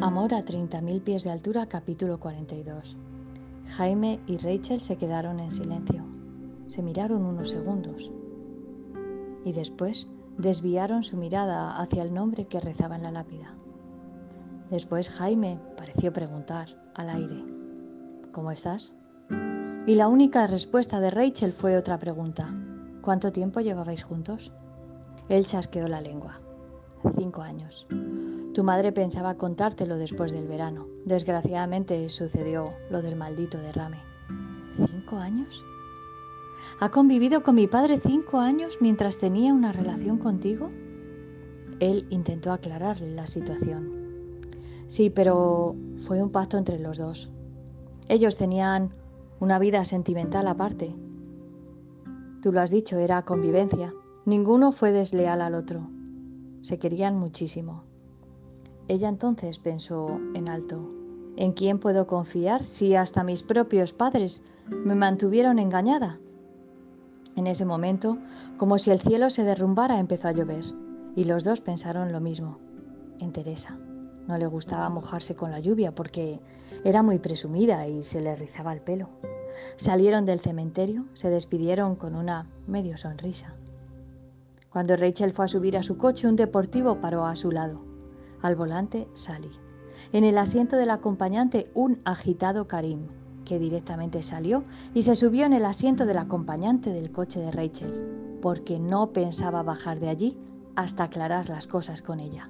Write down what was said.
Amor a 30.000 pies de altura, capítulo 42. Jaime y Rachel se quedaron en silencio. Se miraron unos segundos. Y después desviaron su mirada hacia el nombre que rezaba en la lápida. Después Jaime pareció preguntar al aire, ¿Cómo estás? Y la única respuesta de Rachel fue otra pregunta. ¿Cuánto tiempo llevabais juntos? Él chasqueó la lengua. Cinco años. Tu madre pensaba contártelo después del verano. Desgraciadamente sucedió lo del maldito derrame. ¿Cinco años? ¿Ha convivido con mi padre cinco años mientras tenía una relación contigo? Él intentó aclararle la situación. Sí, pero fue un pacto entre los dos. Ellos tenían una vida sentimental aparte. Tú lo has dicho, era convivencia. Ninguno fue desleal al otro. Se querían muchísimo. Ella entonces pensó en alto, ¿en quién puedo confiar si hasta mis propios padres me mantuvieron engañada? En ese momento, como si el cielo se derrumbara, empezó a llover, y los dos pensaron lo mismo, en Teresa. No le gustaba mojarse con la lluvia porque era muy presumida y se le rizaba el pelo. Salieron del cementerio, se despidieron con una medio sonrisa. Cuando Rachel fue a subir a su coche, un deportivo paró a su lado. Al volante, Sally. En el asiento del acompañante, un agitado Karim, que directamente salió y se subió en el asiento del acompañante del coche de Rachel, porque no pensaba bajar de allí hasta aclarar las cosas con ella.